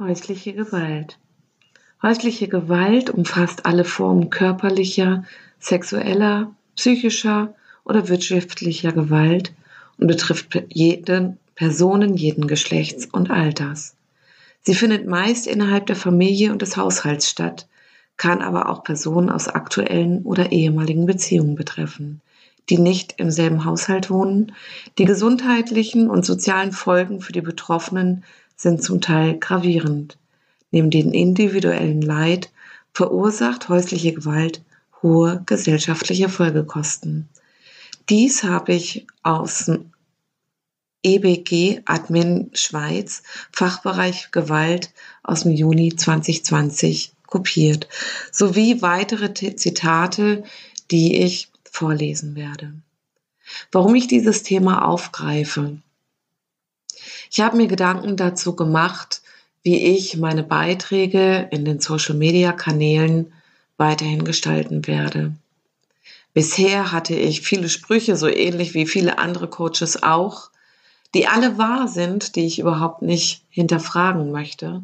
Häusliche Gewalt. Häusliche Gewalt umfasst alle Formen körperlicher, sexueller, psychischer oder wirtschaftlicher Gewalt und betrifft jeden Personen jeden Geschlechts und Alters. Sie findet meist innerhalb der Familie und des Haushalts statt, kann aber auch Personen aus aktuellen oder ehemaligen Beziehungen betreffen, die nicht im selben Haushalt wohnen. Die gesundheitlichen und sozialen Folgen für die Betroffenen sind zum Teil gravierend. Neben dem individuellen Leid verursacht häusliche Gewalt hohe gesellschaftliche Folgekosten. Dies habe ich aus EBG Admin Schweiz Fachbereich Gewalt aus dem Juni 2020 kopiert, sowie weitere Zitate, die ich vorlesen werde. Warum ich dieses Thema aufgreife? Ich habe mir Gedanken dazu gemacht, wie ich meine Beiträge in den Social-Media-Kanälen weiterhin gestalten werde. Bisher hatte ich viele Sprüche, so ähnlich wie viele andere Coaches auch, die alle wahr sind, die ich überhaupt nicht hinterfragen möchte.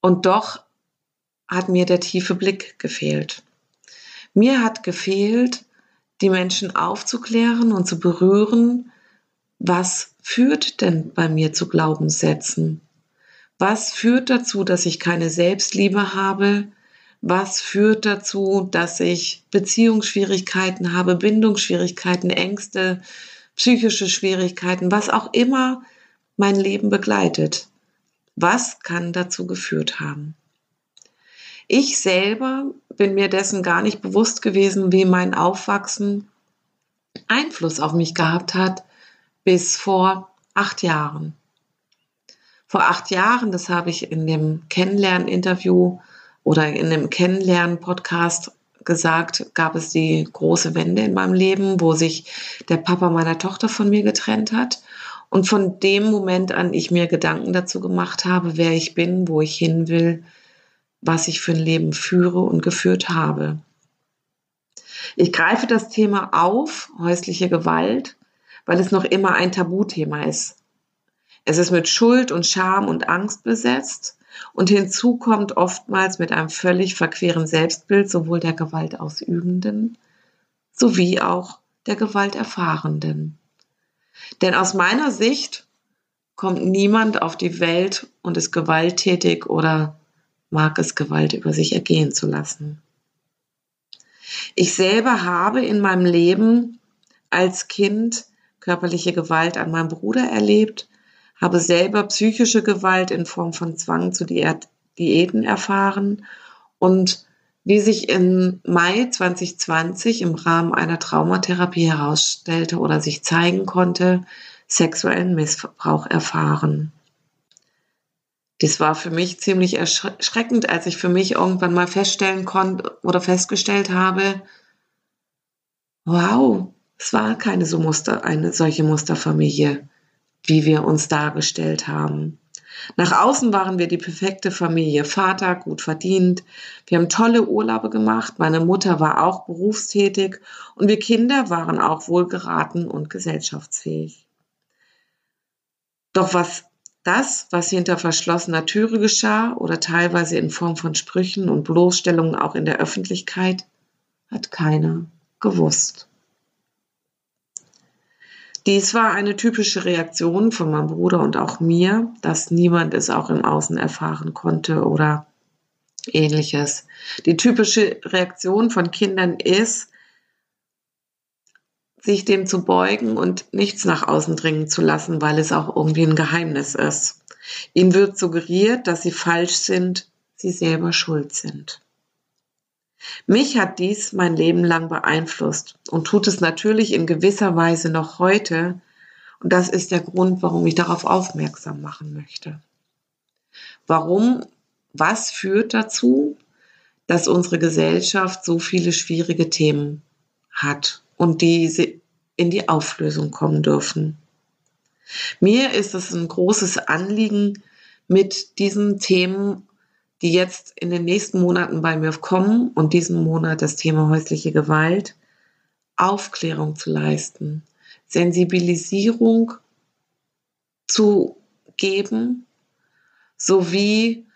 Und doch hat mir der tiefe Blick gefehlt. Mir hat gefehlt, die Menschen aufzuklären und zu berühren, was führt denn bei mir zu Glaubenssätzen? Was führt dazu, dass ich keine Selbstliebe habe? Was führt dazu, dass ich Beziehungsschwierigkeiten habe, Bindungsschwierigkeiten, Ängste, psychische Schwierigkeiten, was auch immer mein Leben begleitet? Was kann dazu geführt haben? Ich selber bin mir dessen gar nicht bewusst gewesen, wie mein Aufwachsen Einfluss auf mich gehabt hat bis vor acht Jahren. Vor acht Jahren, das habe ich in dem Kennenlernen-Interview oder in dem Kennenlernen-Podcast gesagt, gab es die große Wende in meinem Leben, wo sich der Papa meiner Tochter von mir getrennt hat. Und von dem Moment an ich mir Gedanken dazu gemacht habe, wer ich bin, wo ich hin will, was ich für ein Leben führe und geführt habe. Ich greife das Thema auf, häusliche Gewalt, weil es noch immer ein Tabuthema ist. Es ist mit Schuld und Scham und Angst besetzt und hinzu kommt oftmals mit einem völlig verqueren Selbstbild sowohl der Gewaltausübenden sowie auch der Gewalterfahrenden. Denn aus meiner Sicht kommt niemand auf die Welt und ist gewalttätig oder mag es Gewalt über sich ergehen zu lassen. Ich selber habe in meinem Leben als Kind körperliche Gewalt an meinem Bruder erlebt, habe selber psychische Gewalt in Form von Zwang zu Diäten erfahren und wie sich im Mai 2020 im Rahmen einer Traumatherapie herausstellte oder sich zeigen konnte, sexuellen Missbrauch erfahren. Das war für mich ziemlich erschreckend, als ich für mich irgendwann mal feststellen konnte oder festgestellt habe, wow, es war keine so Muster, eine solche Musterfamilie, wie wir uns dargestellt haben. Nach außen waren wir die perfekte Familie. Vater gut verdient. Wir haben tolle Urlaube gemacht. Meine Mutter war auch berufstätig und wir Kinder waren auch wohlgeraten und gesellschaftsfähig. Doch was das, was hinter verschlossener Türe geschah oder teilweise in Form von Sprüchen und Bloßstellungen auch in der Öffentlichkeit, hat keiner gewusst. Dies war eine typische Reaktion von meinem Bruder und auch mir, dass niemand es auch im Außen erfahren konnte oder ähnliches. Die typische Reaktion von Kindern ist, sich dem zu beugen und nichts nach außen dringen zu lassen, weil es auch irgendwie ein Geheimnis ist. Ihnen wird suggeriert, dass sie falsch sind, sie selber schuld sind. Mich hat dies mein Leben lang beeinflusst und tut es natürlich in gewisser Weise noch heute. Und das ist der Grund, warum ich darauf aufmerksam machen möchte. Warum, was führt dazu, dass unsere Gesellschaft so viele schwierige Themen hat und die in die Auflösung kommen dürfen. Mir ist es ein großes Anliegen, mit diesen Themen, die jetzt in den nächsten Monaten bei mir kommen und diesen Monat das Thema häusliche Gewalt, Aufklärung zu leisten, Sensibilisierung zu geben, sowie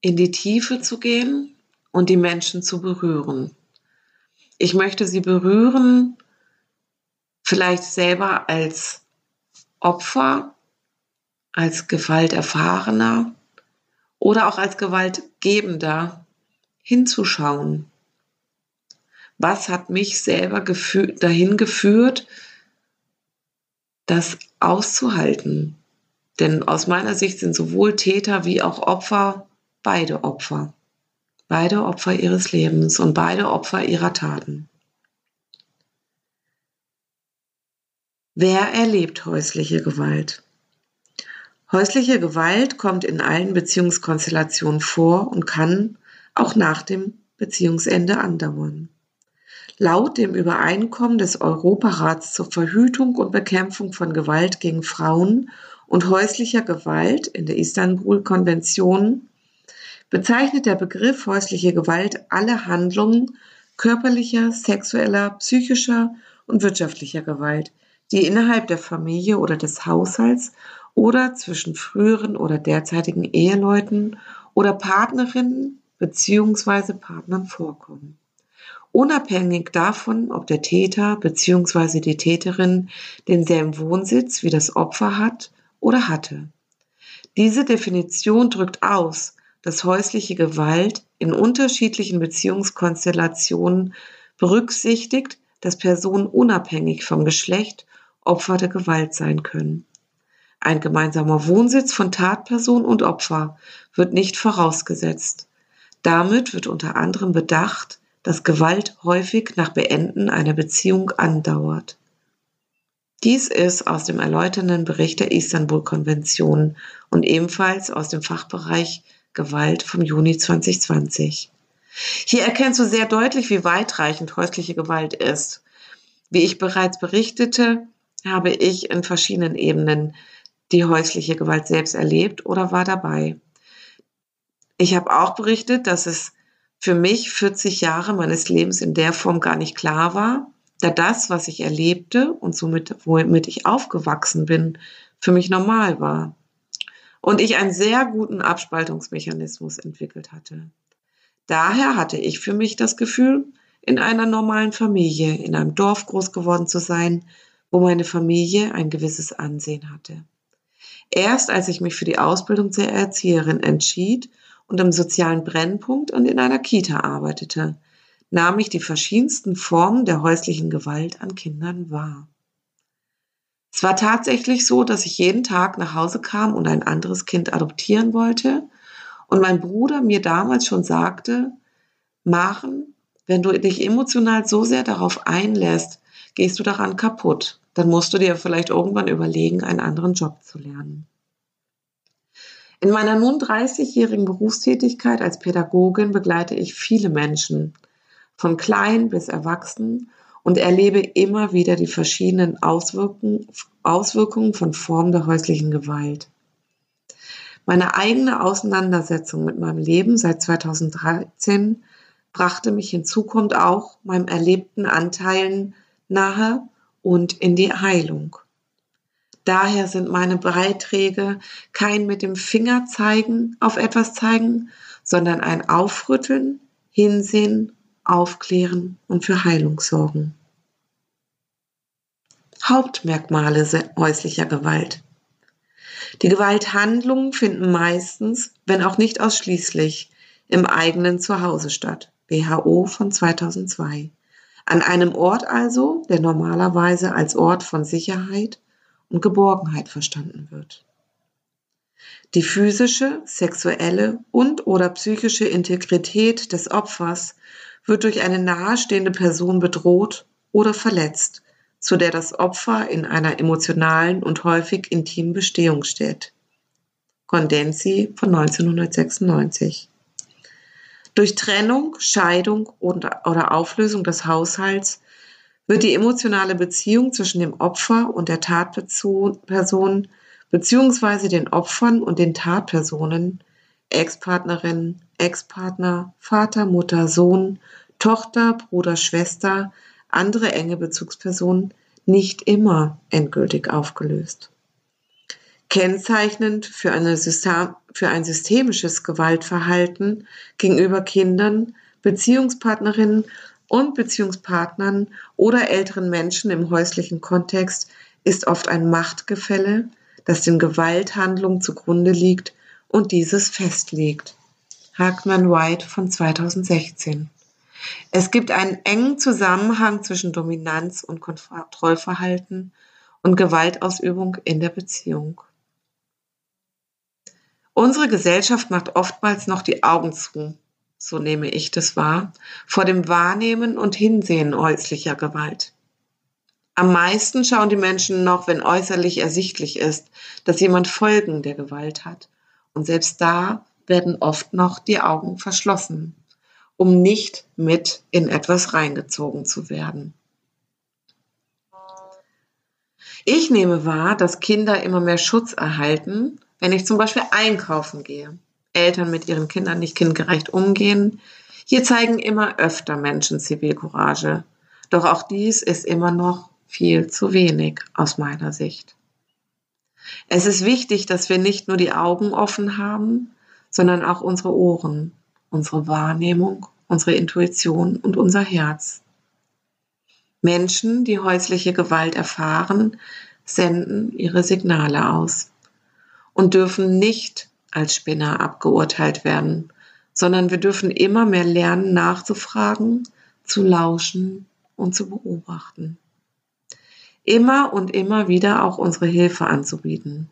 in die Tiefe zu gehen und die Menschen zu berühren. Ich möchte sie berühren, vielleicht selber als Opfer, als Gewalterfahrener oder auch als Gewaltgebender hinzuschauen. Was hat mich selber dahin geführt, das auszuhalten? Denn aus meiner Sicht sind sowohl Täter wie auch Opfer beide Opfer. Beide Opfer ihres Lebens und beide Opfer ihrer Taten. Wer erlebt häusliche Gewalt? Häusliche Gewalt kommt in allen Beziehungskonstellationen vor und kann auch nach dem Beziehungsende andauern. Laut dem Übereinkommen des Europarats zur Verhütung und Bekämpfung von Gewalt gegen Frauen und häuslicher Gewalt in der Istanbul-Konvention bezeichnet der Begriff häusliche Gewalt alle Handlungen körperlicher, sexueller, psychischer und wirtschaftlicher Gewalt, die innerhalb der Familie oder des Haushalts oder zwischen früheren oder derzeitigen Eheleuten oder Partnerinnen bzw. Partnern vorkommen. Unabhängig davon, ob der Täter bzw. die Täterin denselben Wohnsitz wie das Opfer hat oder hatte. Diese Definition drückt aus, dass häusliche Gewalt in unterschiedlichen Beziehungskonstellationen berücksichtigt, dass Personen unabhängig vom Geschlecht Opfer der Gewalt sein können. Ein gemeinsamer Wohnsitz von Tatperson und Opfer wird nicht vorausgesetzt. Damit wird unter anderem bedacht, dass Gewalt häufig nach Beenden einer Beziehung andauert. Dies ist aus dem erläuternden Bericht der Istanbul-Konvention und ebenfalls aus dem Fachbereich Gewalt vom Juni 2020. Hier erkennst du sehr deutlich, wie weitreichend häusliche Gewalt ist. Wie ich bereits berichtete, habe ich in verschiedenen Ebenen die häusliche Gewalt selbst erlebt oder war dabei. Ich habe auch berichtet, dass es für mich 40 Jahre meines Lebens in der Form gar nicht klar war, da das, was ich erlebte und somit, womit ich aufgewachsen bin, für mich normal war und ich einen sehr guten Abspaltungsmechanismus entwickelt hatte. Daher hatte ich für mich das Gefühl, in einer normalen Familie, in einem Dorf groß geworden zu sein, wo meine Familie ein gewisses Ansehen hatte. Erst als ich mich für die Ausbildung zur Erzieherin entschied und im sozialen Brennpunkt und in einer Kita arbeitete, nahm ich die verschiedensten Formen der häuslichen Gewalt an Kindern wahr. Es war tatsächlich so, dass ich jeden Tag nach Hause kam und ein anderes Kind adoptieren wollte und mein Bruder mir damals schon sagte, Maren, wenn du dich emotional so sehr darauf einlässt, gehst du daran kaputt. Dann musst du dir vielleicht irgendwann überlegen, einen anderen Job zu lernen. In meiner nun 30-jährigen Berufstätigkeit als Pädagogin begleite ich viele Menschen, von klein bis erwachsen und erlebe immer wieder die verschiedenen Auswirkungen, von Formen der häuslichen Gewalt. Meine eigene Auseinandersetzung mit meinem Leben seit 2013 brachte mich hinzu kommt auch meinem erlebten Anteilen nahe und in die Heilung. Daher sind meine Beiträge kein mit dem Finger zeigen, auf etwas zeigen, sondern ein Aufrütteln, Hinsehen aufklären und für Heilung sorgen. Hauptmerkmale häuslicher Gewalt. Die Gewalthandlungen finden meistens, wenn auch nicht ausschließlich, im eigenen Zuhause statt. WHO von 2002. An einem Ort also, der normalerweise als Ort von Sicherheit und Geborgenheit verstanden wird. Die physische, sexuelle und oder psychische Integrität des Opfers wird durch eine nahestehende Person bedroht oder verletzt, zu der das Opfer in einer emotionalen und häufig intimen Bestehung steht. Condensi von 1996. Durch Trennung, Scheidung oder Auflösung des Haushalts wird die emotionale Beziehung zwischen dem Opfer und der Tatperson beziehungsweise den Opfern und den Tatpersonen Ex-Partnerin, Ex-Partner, Vater, Mutter, Sohn, Tochter, Bruder, Schwester, andere enge Bezugspersonen nicht immer endgültig aufgelöst. Kennzeichnend für, eine System, für ein systemisches Gewaltverhalten gegenüber Kindern, Beziehungspartnerinnen und Beziehungspartnern oder älteren Menschen im häuslichen Kontext ist oft ein Machtgefälle, das den Gewalthandlungen zugrunde liegt und dieses festlegt. Hagman White von 2016. Es gibt einen engen Zusammenhang zwischen Dominanz und Kontrollverhalten und Gewaltausübung in der Beziehung. Unsere Gesellschaft macht oftmals noch die Augen zu, so nehme ich das wahr, vor dem Wahrnehmen und Hinsehen häuslicher Gewalt. Am meisten schauen die Menschen noch, wenn äußerlich ersichtlich ist, dass jemand Folgen der Gewalt hat. Und selbst da werden oft noch die Augen verschlossen, um nicht mit in etwas reingezogen zu werden. Ich nehme wahr, dass Kinder immer mehr Schutz erhalten, wenn ich zum Beispiel einkaufen gehe. Eltern mit ihren Kindern nicht kindgerecht umgehen. Hier zeigen immer öfter Menschen Zivilcourage. Doch auch dies ist immer noch viel zu wenig aus meiner Sicht. Es ist wichtig, dass wir nicht nur die Augen offen haben, sondern auch unsere Ohren, unsere Wahrnehmung, unsere Intuition und unser Herz. Menschen, die häusliche Gewalt erfahren, senden ihre Signale aus und dürfen nicht als Spinner abgeurteilt werden, sondern wir dürfen immer mehr lernen, nachzufragen, zu lauschen und zu beobachten. Immer und immer wieder auch unsere Hilfe anzubieten,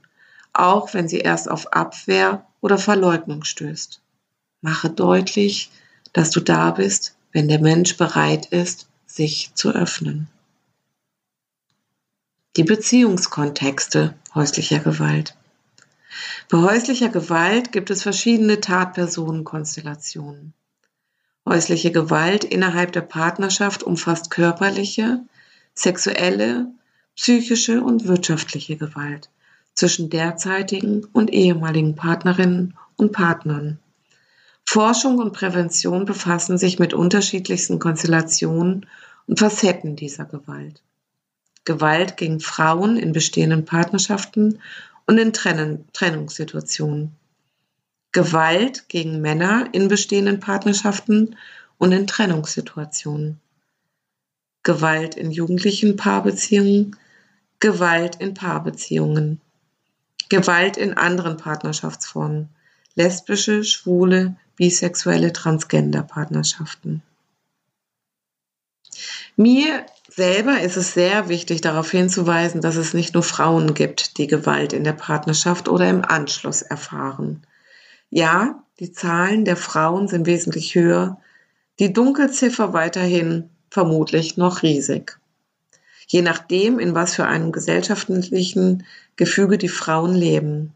auch wenn sie erst auf Abwehr oder Verleugnung stößt. Mache deutlich, dass du da bist, wenn der Mensch bereit ist, sich zu öffnen. Die Beziehungskontexte häuslicher Gewalt. Bei häuslicher Gewalt gibt es verschiedene Tatpersonenkonstellationen. Häusliche Gewalt innerhalb der Partnerschaft umfasst körperliche, sexuelle, psychische und wirtschaftliche Gewalt zwischen derzeitigen und ehemaligen Partnerinnen und Partnern. Forschung und Prävention befassen sich mit unterschiedlichsten Konstellationen und Facetten dieser Gewalt. Gewalt gegen Frauen in bestehenden Partnerschaften und in Trennen Trennungssituationen. Gewalt gegen Männer in bestehenden Partnerschaften und in Trennungssituationen. Gewalt in jugendlichen Paarbeziehungen, Gewalt in Paarbeziehungen. Gewalt in anderen Partnerschaftsformen, lesbische, schwule, bisexuelle, Transgender-Partnerschaften. Mir selber ist es sehr wichtig, darauf hinzuweisen, dass es nicht nur Frauen gibt, die Gewalt in der Partnerschaft oder im Anschluss erfahren. Ja, die Zahlen der Frauen sind wesentlich höher, die Dunkelziffer weiterhin vermutlich noch riesig je nachdem, in was für einem gesellschaftlichen Gefüge die Frauen leben.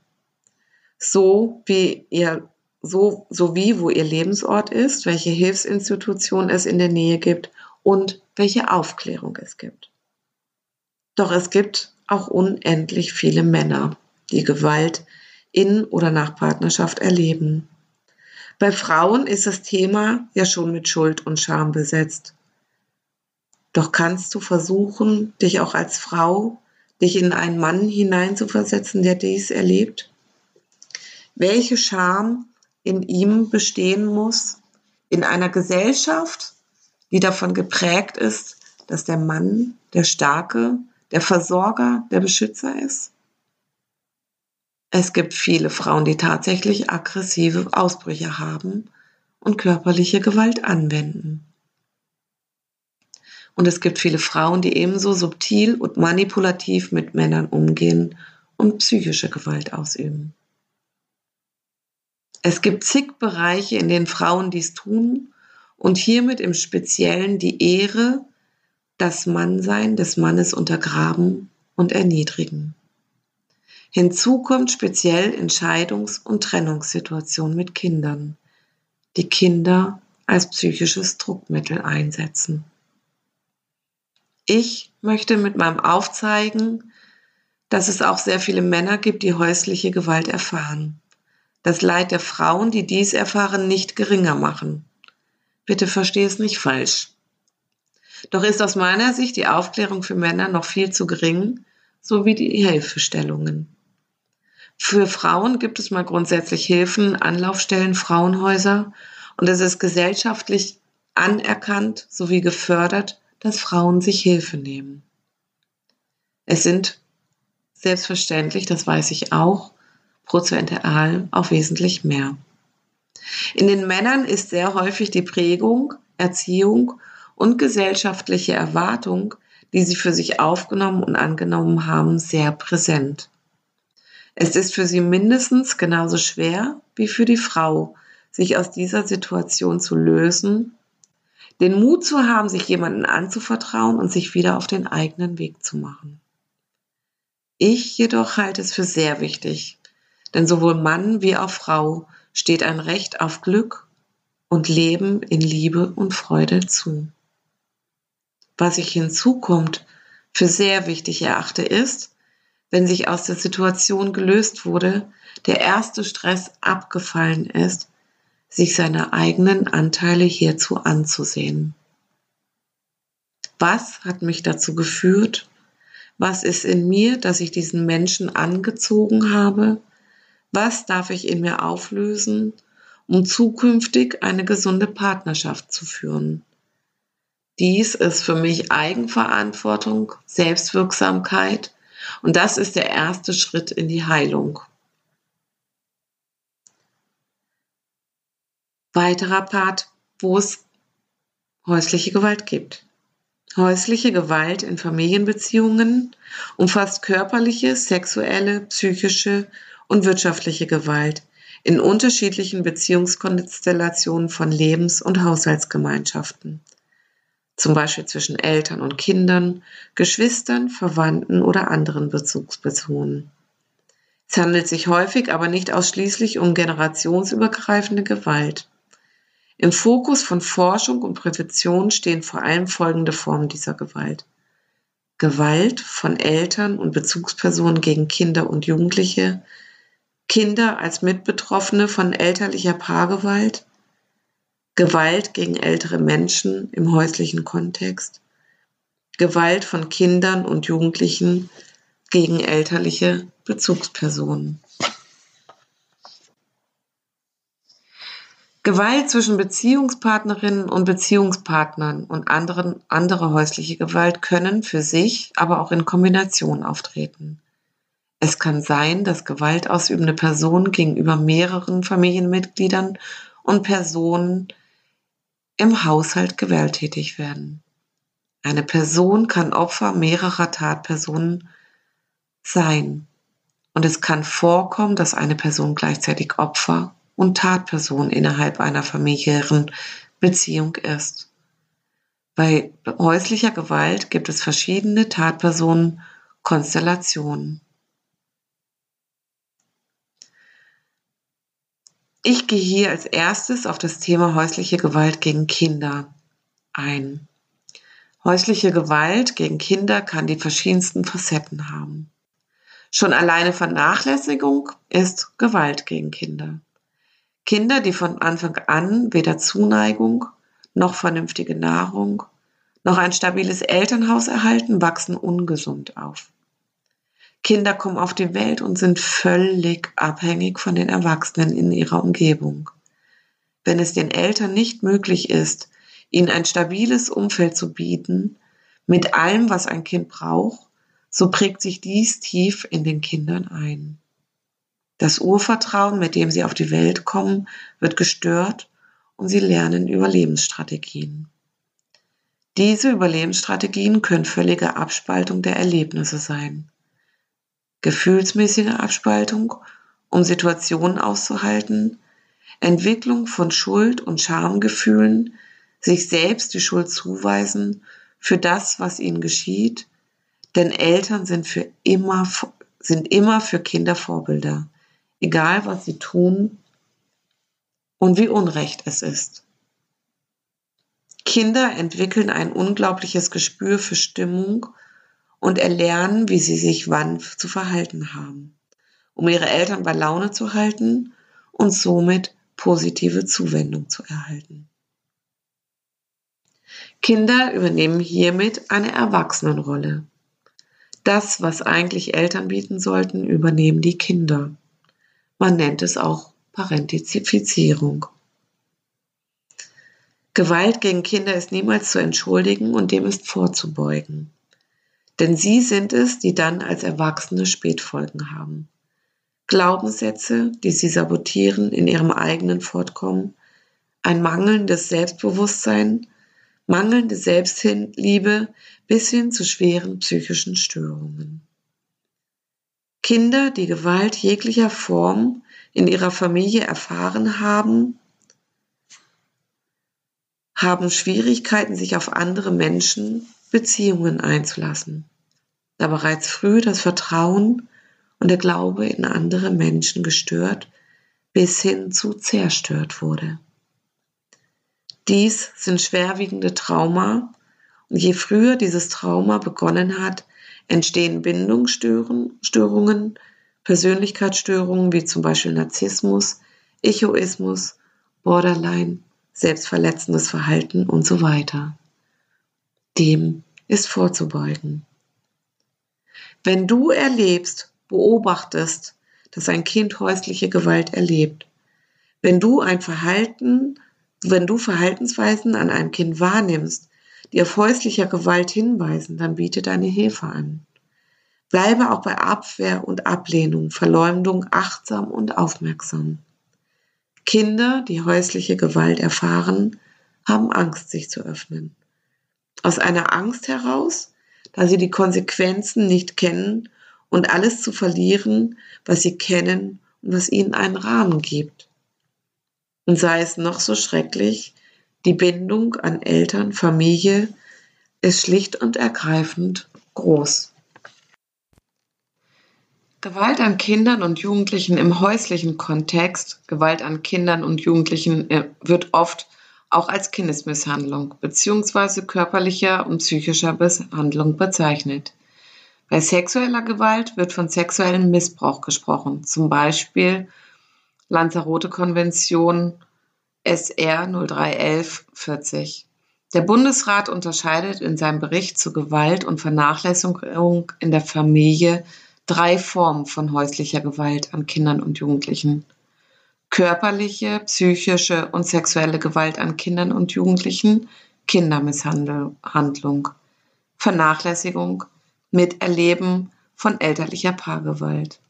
So wie ihr, so, so wie wo ihr Lebensort ist, welche Hilfsinstitution es in der Nähe gibt und welche Aufklärung es gibt. Doch es gibt auch unendlich viele Männer, die Gewalt in oder nach Partnerschaft erleben. Bei Frauen ist das Thema ja schon mit Schuld und Scham besetzt. Doch kannst du versuchen, dich auch als Frau, dich in einen Mann hineinzuversetzen, der dies erlebt? Welche Scham in ihm bestehen muss, in einer Gesellschaft, die davon geprägt ist, dass der Mann der Starke, der Versorger, der Beschützer ist? Es gibt viele Frauen, die tatsächlich aggressive Ausbrüche haben und körperliche Gewalt anwenden. Und es gibt viele Frauen, die ebenso subtil und manipulativ mit Männern umgehen und psychische Gewalt ausüben. Es gibt zig Bereiche, in denen Frauen dies tun und hiermit im Speziellen die Ehre, das Mannsein des Mannes untergraben und erniedrigen. Hinzu kommt speziell Entscheidungs- und Trennungssituationen mit Kindern, die Kinder als psychisches Druckmittel einsetzen. Ich möchte mit meinem Aufzeigen, dass es auch sehr viele Männer gibt, die häusliche Gewalt erfahren. Das Leid der Frauen, die dies erfahren, nicht geringer machen. Bitte verstehe es nicht falsch. Doch ist aus meiner Sicht die Aufklärung für Männer noch viel zu gering, sowie die Hilfestellungen. Für Frauen gibt es mal grundsätzlich Hilfen, Anlaufstellen, Frauenhäuser und es ist gesellschaftlich anerkannt sowie gefördert, dass Frauen sich Hilfe nehmen. Es sind selbstverständlich, das weiß ich auch, prozentual auch wesentlich mehr. In den Männern ist sehr häufig die Prägung, Erziehung und gesellschaftliche Erwartung, die sie für sich aufgenommen und angenommen haben, sehr präsent. Es ist für sie mindestens genauso schwer wie für die Frau, sich aus dieser Situation zu lösen, den Mut zu haben, sich jemanden anzuvertrauen und sich wieder auf den eigenen Weg zu machen. Ich jedoch halte es für sehr wichtig, denn sowohl Mann wie auch Frau steht ein Recht auf Glück und Leben in Liebe und Freude zu. Was ich hinzukommt für sehr wichtig erachte, ist, wenn sich aus der Situation gelöst wurde, der erste Stress abgefallen ist, sich seine eigenen Anteile hierzu anzusehen. Was hat mich dazu geführt? Was ist in mir, dass ich diesen Menschen angezogen habe? Was darf ich in mir auflösen, um zukünftig eine gesunde Partnerschaft zu führen? Dies ist für mich Eigenverantwortung, Selbstwirksamkeit und das ist der erste Schritt in die Heilung. Weiterer Part, wo es häusliche Gewalt gibt. Häusliche Gewalt in Familienbeziehungen umfasst körperliche, sexuelle, psychische und wirtschaftliche Gewalt in unterschiedlichen Beziehungskonstellationen von Lebens- und Haushaltsgemeinschaften zum Beispiel zwischen Eltern und Kindern, Geschwistern, Verwandten oder anderen Bezugspersonen. Es handelt sich häufig aber nicht ausschließlich um generationsübergreifende Gewalt. Im Fokus von Forschung und Prävention stehen vor allem folgende Formen dieser Gewalt. Gewalt von Eltern und Bezugspersonen gegen Kinder und Jugendliche, Kinder als Mitbetroffene von elterlicher Paargewalt, Gewalt gegen ältere Menschen im häuslichen Kontext, Gewalt von Kindern und Jugendlichen gegen elterliche Bezugspersonen. Gewalt zwischen Beziehungspartnerinnen und Beziehungspartnern und anderen, andere häusliche Gewalt können für sich, aber auch in Kombination auftreten. Es kann sein, dass gewaltausübende Personen gegenüber mehreren Familienmitgliedern und Personen im Haushalt gewalttätig werden. Eine Person kann Opfer mehrerer Tatpersonen sein. Und es kann vorkommen, dass eine Person gleichzeitig Opfer und Tatperson innerhalb einer familiären Beziehung ist. Bei häuslicher Gewalt gibt es verschiedene Tatpersonen-Konstellationen. Ich gehe hier als erstes auf das Thema häusliche Gewalt gegen Kinder ein. Häusliche Gewalt gegen Kinder kann die verschiedensten Facetten haben. Schon alleine Vernachlässigung ist Gewalt gegen Kinder. Kinder, die von Anfang an weder Zuneigung noch vernünftige Nahrung noch ein stabiles Elternhaus erhalten, wachsen ungesund auf. Kinder kommen auf die Welt und sind völlig abhängig von den Erwachsenen in ihrer Umgebung. Wenn es den Eltern nicht möglich ist, ihnen ein stabiles Umfeld zu bieten, mit allem, was ein Kind braucht, so prägt sich dies tief in den Kindern ein. Das Urvertrauen, mit dem sie auf die Welt kommen, wird gestört und sie lernen Überlebensstrategien. Diese Überlebensstrategien können völlige Abspaltung der Erlebnisse sein gefühlsmäßige Abspaltung, um Situationen auszuhalten, Entwicklung von Schuld- und Schamgefühlen, sich selbst die Schuld zuweisen für das, was ihnen geschieht, denn Eltern sind für immer, sind immer für Kinder Vorbilder, egal was sie tun und wie unrecht es ist. Kinder entwickeln ein unglaubliches Gespür für Stimmung und erlernen, wie sie sich wann zu verhalten haben, um ihre Eltern bei Laune zu halten und somit positive Zuwendung zu erhalten. Kinder übernehmen hiermit eine Erwachsenenrolle. Das, was eigentlich Eltern bieten sollten, übernehmen die Kinder. Man nennt es auch Parentizifizierung. Gewalt gegen Kinder ist niemals zu entschuldigen und dem ist vorzubeugen. Denn sie sind es, die dann als Erwachsene Spätfolgen haben. Glaubenssätze, die sie sabotieren in ihrem eigenen Fortkommen, ein mangelndes Selbstbewusstsein, mangelnde Selbstliebe bis hin zu schweren psychischen Störungen. Kinder, die Gewalt jeglicher Form in ihrer Familie erfahren haben, haben Schwierigkeiten, sich auf andere Menschen Beziehungen einzulassen, da bereits früh das Vertrauen und der Glaube in andere Menschen gestört bis hin zu zerstört wurde. Dies sind schwerwiegende Trauma und je früher dieses Trauma begonnen hat, entstehen Bindungsstörungen, Persönlichkeitsstörungen wie zum Beispiel Narzissmus, Echoismus, Borderline, selbstverletzendes Verhalten und so weiter. Dem ist vorzubeugen. Wenn du erlebst, beobachtest, dass ein Kind häusliche Gewalt erlebt, wenn du ein Verhalten, wenn du Verhaltensweisen an einem Kind wahrnimmst, die auf häuslicher Gewalt hinweisen, dann biete deine Hilfe an. Bleibe auch bei Abwehr und Ablehnung, Verleumdung achtsam und aufmerksam. Kinder, die häusliche Gewalt erfahren, haben Angst, sich zu öffnen. Aus einer Angst heraus, da sie die Konsequenzen nicht kennen und alles zu verlieren, was sie kennen und was ihnen einen Rahmen gibt. Und sei es noch so schrecklich, die Bindung an Eltern, Familie ist schlicht und ergreifend groß. Gewalt an Kindern und Jugendlichen im häuslichen Kontext, Gewalt an Kindern und Jugendlichen äh, wird oft auch als Kindesmisshandlung bzw. körperlicher und psychischer Misshandlung bezeichnet. Bei sexueller Gewalt wird von sexuellem Missbrauch gesprochen, zum Beispiel Lanzarote-Konvention SR 0311 40. Der Bundesrat unterscheidet in seinem Bericht zu Gewalt und Vernachlässigung in der Familie drei Formen von häuslicher Gewalt an Kindern und Jugendlichen. Körperliche, psychische und sexuelle Gewalt an Kindern und Jugendlichen, Kindermisshandlung, Vernachlässigung, Miterleben von elterlicher Paargewalt.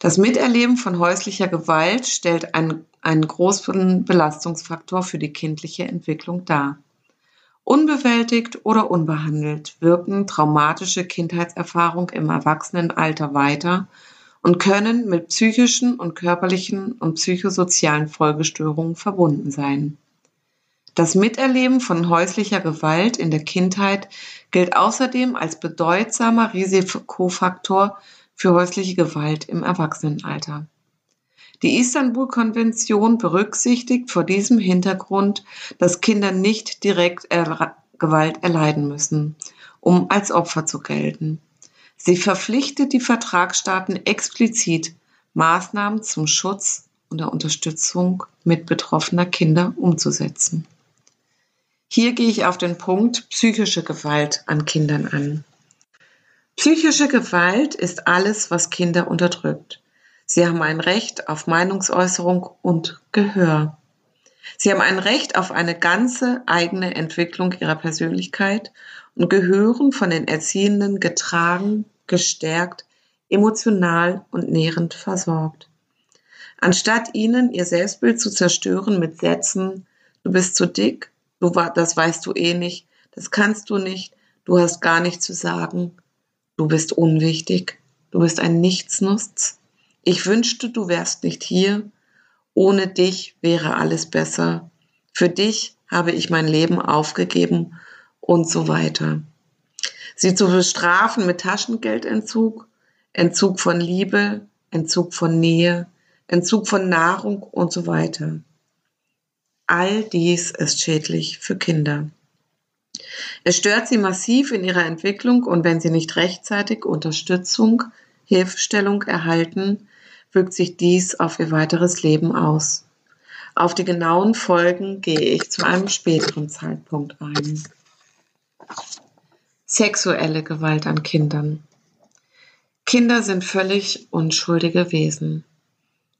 Das Miterleben von häuslicher Gewalt stellt einen, einen großen Belastungsfaktor für die kindliche Entwicklung dar. Unbewältigt oder unbehandelt wirken traumatische Kindheitserfahrungen im Erwachsenenalter weiter und können mit psychischen und körperlichen und psychosozialen Folgestörungen verbunden sein. Das Miterleben von häuslicher Gewalt in der Kindheit gilt außerdem als bedeutsamer Risikofaktor für häusliche Gewalt im Erwachsenenalter. Die Istanbul-Konvention berücksichtigt vor diesem Hintergrund, dass Kinder nicht direkt er Gewalt erleiden müssen, um als Opfer zu gelten. Sie verpflichtet die Vertragsstaaten explizit, Maßnahmen zum Schutz und der Unterstützung mit betroffener Kinder umzusetzen. Hier gehe ich auf den Punkt psychische Gewalt an Kindern an. Psychische Gewalt ist alles, was Kinder unterdrückt. Sie haben ein Recht auf Meinungsäußerung und Gehör. Sie haben ein Recht auf eine ganze eigene Entwicklung ihrer Persönlichkeit und gehören von den Erziehenden getragen, gestärkt, emotional und nährend versorgt. Anstatt ihnen ihr Selbstbild zu zerstören mit Sätzen, du bist zu dick, du, das weißt du eh nicht, das kannst du nicht, du hast gar nichts zu sagen, du bist unwichtig, du bist ein Nichtsnutz, ich wünschte, du wärst nicht hier. Ohne dich wäre alles besser. Für dich habe ich mein Leben aufgegeben und so weiter. Sie zu bestrafen mit Taschengeldentzug, Entzug von Liebe, Entzug von Nähe, Entzug von Nahrung und so weiter. All dies ist schädlich für Kinder. Es stört sie massiv in ihrer Entwicklung und wenn sie nicht rechtzeitig Unterstützung, Hilfestellung erhalten, wirkt sich dies auf ihr weiteres Leben aus. Auf die genauen Folgen gehe ich zu einem späteren Zeitpunkt ein. Sexuelle Gewalt an Kindern. Kinder sind völlig unschuldige Wesen.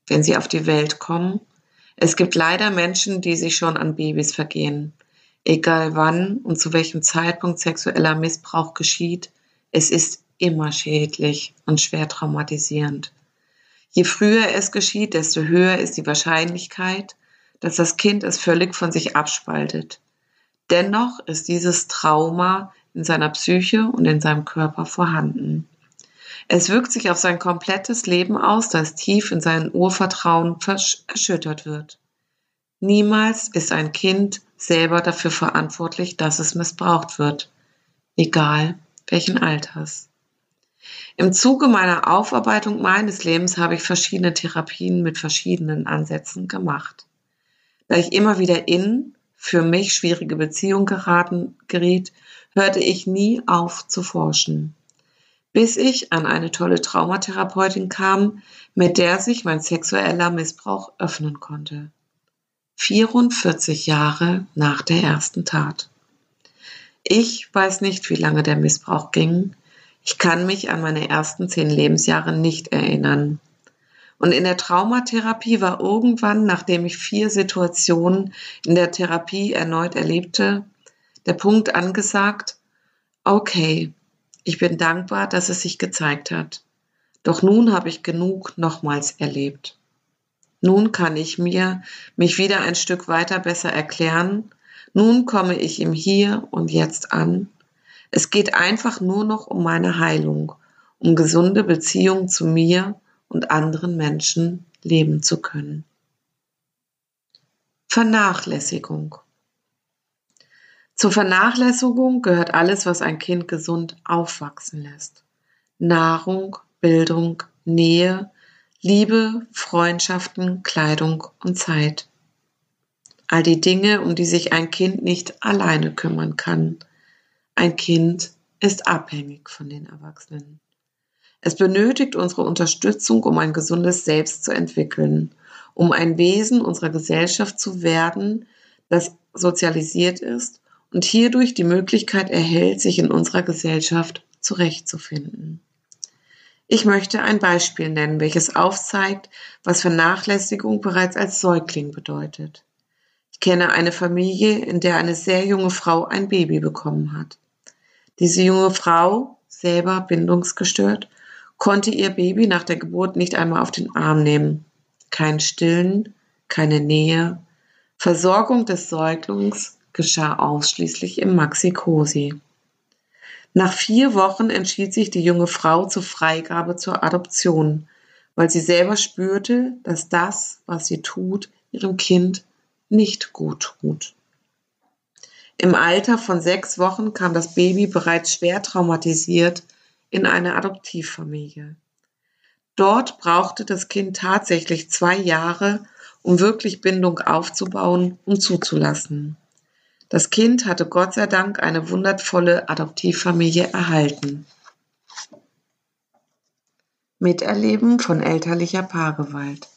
wenn sie auf die Welt kommen. Es gibt leider Menschen, die sich schon an Babys vergehen. Egal wann und zu welchem Zeitpunkt sexueller Missbrauch geschieht, es ist immer schädlich und schwer traumatisierend. Je früher es geschieht, desto höher ist die Wahrscheinlichkeit, dass das Kind es völlig von sich abspaltet. Dennoch ist dieses Trauma in seiner Psyche und in seinem Körper vorhanden. Es wirkt sich auf sein komplettes Leben aus, das tief in sein Urvertrauen erschüttert wird. Niemals ist ein Kind selber dafür verantwortlich, dass es missbraucht wird, egal welchen Alters. Im Zuge meiner Aufarbeitung meines Lebens habe ich verschiedene Therapien mit verschiedenen Ansätzen gemacht. Da ich immer wieder in für mich schwierige Beziehungen geraten geriet, hörte ich nie auf zu forschen bis ich an eine tolle Traumatherapeutin kam, mit der sich mein sexueller Missbrauch öffnen konnte. 44 Jahre nach der ersten Tat. Ich weiß nicht, wie lange der Missbrauch ging. Ich kann mich an meine ersten zehn Lebensjahre nicht erinnern. Und in der Traumatherapie war irgendwann, nachdem ich vier Situationen in der Therapie erneut erlebte, der Punkt angesagt, okay, ich bin dankbar, dass es sich gezeigt hat. Doch nun habe ich genug nochmals erlebt. Nun kann ich mir mich wieder ein Stück weiter besser erklären. Nun komme ich im Hier und Jetzt an. Es geht einfach nur noch um meine Heilung, um gesunde Beziehungen zu mir und anderen Menschen leben zu können. Vernachlässigung. Zur Vernachlässigung gehört alles, was ein Kind gesund aufwachsen lässt. Nahrung, Bildung, Nähe, Liebe, Freundschaften, Kleidung und Zeit. All die Dinge, um die sich ein Kind nicht alleine kümmern kann. Ein Kind ist abhängig von den Erwachsenen. Es benötigt unsere Unterstützung, um ein gesundes Selbst zu entwickeln, um ein Wesen unserer Gesellschaft zu werden, das sozialisiert ist und hierdurch die Möglichkeit erhält, sich in unserer Gesellschaft zurechtzufinden. Ich möchte ein Beispiel nennen, welches aufzeigt, was Vernachlässigung bereits als Säugling bedeutet. Ich kenne eine Familie, in der eine sehr junge Frau ein Baby bekommen hat. Diese junge Frau, selber bindungsgestört, konnte ihr Baby nach der Geburt nicht einmal auf den Arm nehmen. Kein Stillen, keine Nähe, Versorgung des Säuglings geschah ausschließlich im Maxi-Cosi. Nach vier Wochen entschied sich die junge Frau zur Freigabe zur Adoption, weil sie selber spürte, dass das, was sie tut, ihrem Kind nicht gut tut. Im Alter von sechs Wochen kam das Baby bereits schwer traumatisiert in eine Adoptivfamilie. Dort brauchte das Kind tatsächlich zwei Jahre, um wirklich Bindung aufzubauen und zuzulassen. Das Kind hatte Gott sei Dank eine wundervolle Adoptivfamilie erhalten. Miterleben von elterlicher Paargewalt.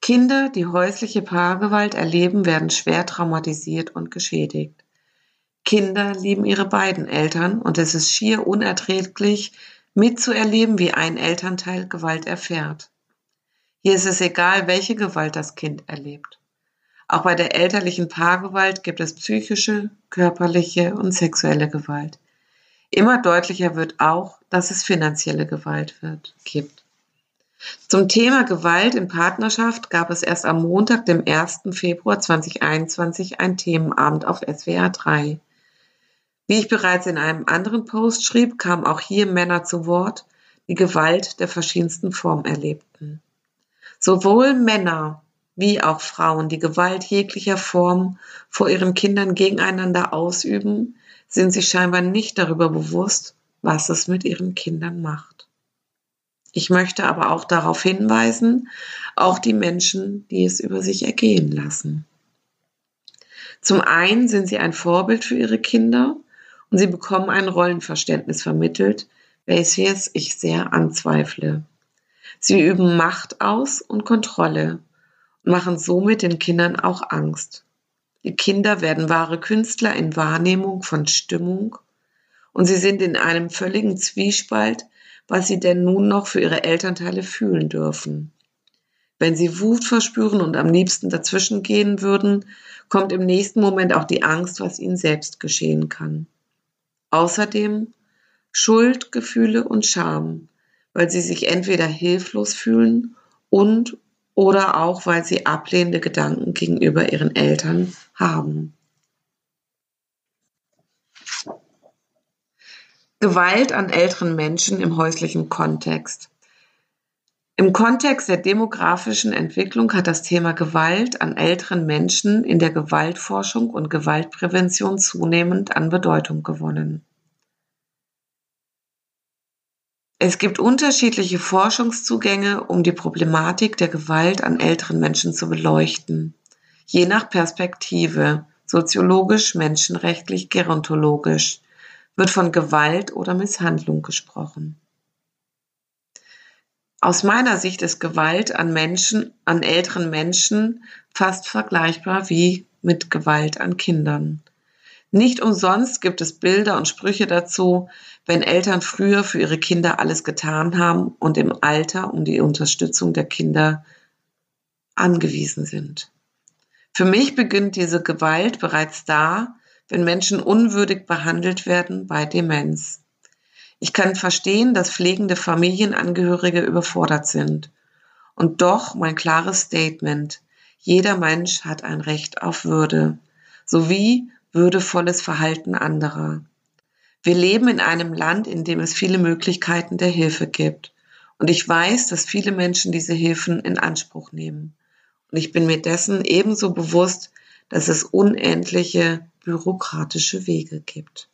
Kinder, die häusliche Paargewalt erleben, werden schwer traumatisiert und geschädigt. Kinder lieben ihre beiden Eltern und es ist schier unerträglich, mitzuerleben, wie ein Elternteil Gewalt erfährt. Hier ist es egal, welche Gewalt das Kind erlebt. Auch bei der elterlichen Paargewalt gibt es psychische, körperliche und sexuelle Gewalt. Immer deutlicher wird auch, dass es finanzielle Gewalt wird, gibt. Zum Thema Gewalt in Partnerschaft gab es erst am Montag, dem 1. Februar 2021, ein Themenabend auf SWR 3. Wie ich bereits in einem anderen Post schrieb, kamen auch hier Männer zu Wort, die Gewalt der verschiedensten Form erlebten. Sowohl Männer wie auch Frauen, die Gewalt jeglicher Form vor ihren Kindern gegeneinander ausüben, sind sich scheinbar nicht darüber bewusst, was es mit ihren Kindern macht. Ich möchte aber auch darauf hinweisen, auch die Menschen, die es über sich ergehen lassen. Zum einen sind sie ein Vorbild für ihre Kinder und sie bekommen ein Rollenverständnis vermittelt, welches ich sehr anzweifle. Sie üben Macht aus und Kontrolle machen somit den Kindern auch Angst. Die Kinder werden wahre Künstler in Wahrnehmung von Stimmung und sie sind in einem völligen Zwiespalt, was sie denn nun noch für ihre Elternteile fühlen dürfen. Wenn sie Wut verspüren und am liebsten dazwischen gehen würden, kommt im nächsten Moment auch die Angst, was ihnen selbst geschehen kann. Außerdem Schuldgefühle und Scham, weil sie sich entweder hilflos fühlen und oder auch weil sie ablehnende Gedanken gegenüber ihren Eltern haben. Gewalt an älteren Menschen im häuslichen Kontext. Im Kontext der demografischen Entwicklung hat das Thema Gewalt an älteren Menschen in der Gewaltforschung und Gewaltprävention zunehmend an Bedeutung gewonnen. Es gibt unterschiedliche Forschungszugänge, um die Problematik der Gewalt an älteren Menschen zu beleuchten, je nach Perspektive, soziologisch, menschenrechtlich, gerontologisch, wird von Gewalt oder Misshandlung gesprochen. Aus meiner Sicht ist Gewalt an Menschen, an älteren Menschen fast vergleichbar wie mit Gewalt an Kindern. Nicht umsonst gibt es Bilder und Sprüche dazu, wenn Eltern früher für ihre Kinder alles getan haben und im Alter um die Unterstützung der Kinder angewiesen sind. Für mich beginnt diese Gewalt bereits da, wenn Menschen unwürdig behandelt werden bei Demenz. Ich kann verstehen, dass pflegende Familienangehörige überfordert sind. Und doch mein klares Statement. Jeder Mensch hat ein Recht auf Würde sowie würdevolles Verhalten anderer. Wir leben in einem Land, in dem es viele Möglichkeiten der Hilfe gibt. Und ich weiß, dass viele Menschen diese Hilfen in Anspruch nehmen. Und ich bin mir dessen ebenso bewusst, dass es unendliche bürokratische Wege gibt.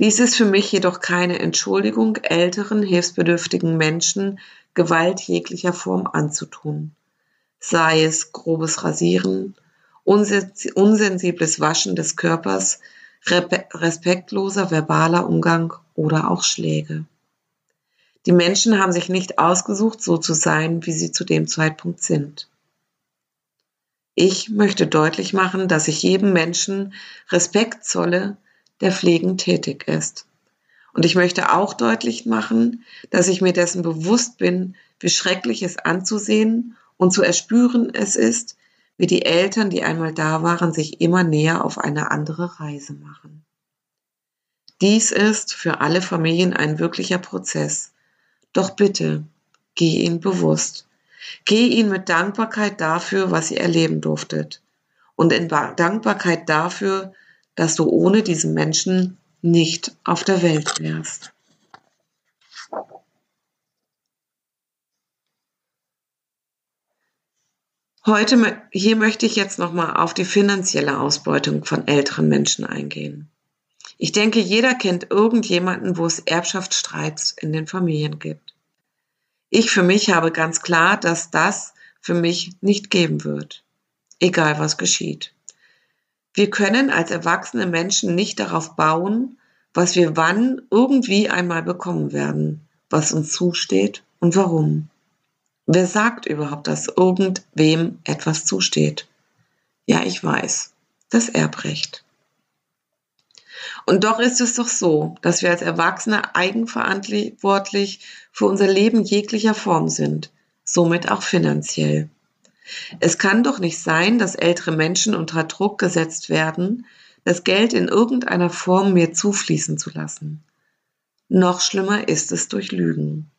Dies ist für mich jedoch keine Entschuldigung, älteren, hilfsbedürftigen Menschen Gewalt jeglicher Form anzutun. Sei es grobes Rasieren, unsensibles Waschen des Körpers, respektloser verbaler Umgang oder auch Schläge. Die Menschen haben sich nicht ausgesucht, so zu sein, wie sie zu dem Zeitpunkt sind. Ich möchte deutlich machen, dass ich jedem Menschen Respekt zolle, der pflegend tätig ist. Und ich möchte auch deutlich machen, dass ich mir dessen bewusst bin, wie schrecklich es anzusehen und zu erspüren es ist, wie die Eltern, die einmal da waren, sich immer näher auf eine andere Reise machen. Dies ist für alle Familien ein wirklicher Prozess. Doch bitte, geh ihn bewusst. Geh ihn mit Dankbarkeit dafür, was ihr erleben durftet. Und in Dankbarkeit dafür, dass du ohne diesen Menschen nicht auf der Welt wärst. Heute, hier möchte ich jetzt nochmal auf die finanzielle Ausbeutung von älteren Menschen eingehen. Ich denke, jeder kennt irgendjemanden, wo es Erbschaftsstreits in den Familien gibt. Ich für mich habe ganz klar, dass das für mich nicht geben wird, egal was geschieht. Wir können als erwachsene Menschen nicht darauf bauen, was wir wann irgendwie einmal bekommen werden, was uns zusteht und warum. Wer sagt überhaupt, dass irgendwem etwas zusteht? Ja, ich weiß, das Erbrecht. Und doch ist es doch so, dass wir als Erwachsene eigenverantwortlich für unser Leben jeglicher Form sind, somit auch finanziell. Es kann doch nicht sein, dass ältere Menschen unter Druck gesetzt werden, das Geld in irgendeiner Form mir zufließen zu lassen. Noch schlimmer ist es durch Lügen.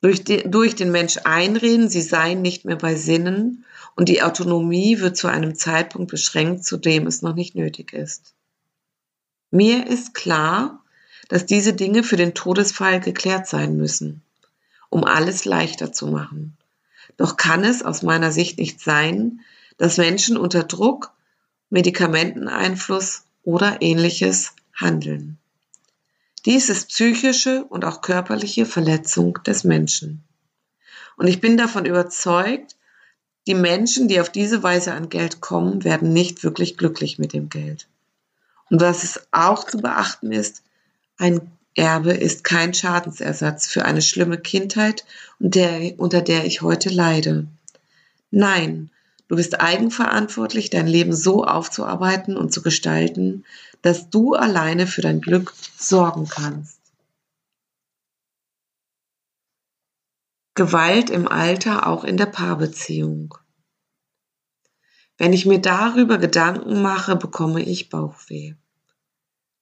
Durch, die, durch den Mensch einreden, sie seien nicht mehr bei Sinnen und die Autonomie wird zu einem Zeitpunkt beschränkt, zu dem es noch nicht nötig ist. Mir ist klar, dass diese Dinge für den Todesfall geklärt sein müssen, um alles leichter zu machen. Doch kann es aus meiner Sicht nicht sein, dass Menschen unter Druck, Medikamenteneinfluss oder ähnliches handeln. Dies ist psychische und auch körperliche Verletzung des Menschen. Und ich bin davon überzeugt, die Menschen, die auf diese Weise an Geld kommen, werden nicht wirklich glücklich mit dem Geld. Und was es auch zu beachten ist, ein Erbe ist kein Schadensersatz für eine schlimme Kindheit, unter der ich heute leide. Nein, du bist eigenverantwortlich, dein Leben so aufzuarbeiten und zu gestalten, dass du alleine für dein Glück sorgen kannst. Gewalt im Alter auch in der Paarbeziehung. Wenn ich mir darüber Gedanken mache, bekomme ich Bauchweh.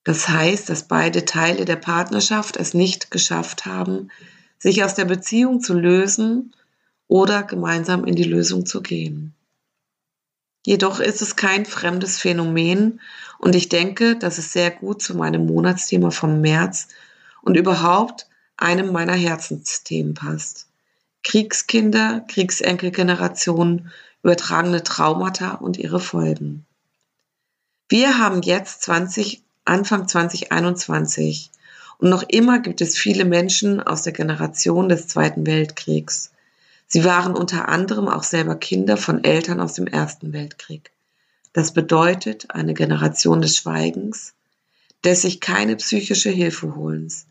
Das heißt, dass beide Teile der Partnerschaft es nicht geschafft haben, sich aus der Beziehung zu lösen oder gemeinsam in die Lösung zu gehen. Jedoch ist es kein fremdes Phänomen und ich denke, dass es sehr gut zu meinem Monatsthema vom März und überhaupt einem meiner Herzensthemen passt. Kriegskinder, Kriegsenkelgeneration, übertragene Traumata und ihre Folgen. Wir haben jetzt 20, Anfang 2021 und noch immer gibt es viele Menschen aus der Generation des Zweiten Weltkriegs. Sie waren unter anderem auch selber Kinder von Eltern aus dem Ersten Weltkrieg. Das bedeutet eine Generation des Schweigens, des sich keine psychische Hilfe holens,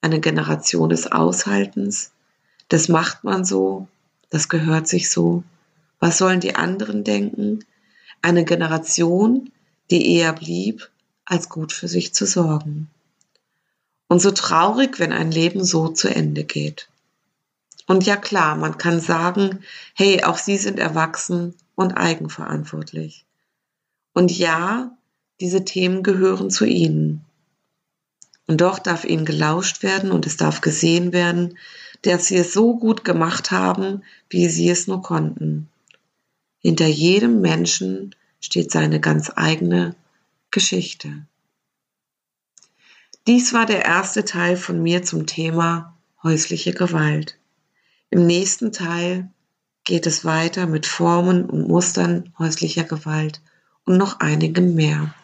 eine Generation des Aushaltens, das macht man so, das gehört sich so, was sollen die anderen denken, eine Generation, die eher blieb, als gut für sich zu sorgen. Und so traurig, wenn ein Leben so zu Ende geht. Und ja klar, man kann sagen, hey, auch Sie sind erwachsen und eigenverantwortlich. Und ja, diese Themen gehören zu Ihnen. Und doch darf Ihnen gelauscht werden und es darf gesehen werden, dass Sie es so gut gemacht haben, wie Sie es nur konnten. Hinter jedem Menschen steht seine ganz eigene Geschichte. Dies war der erste Teil von mir zum Thema häusliche Gewalt. Im nächsten Teil geht es weiter mit Formen und Mustern häuslicher Gewalt und noch einigem mehr.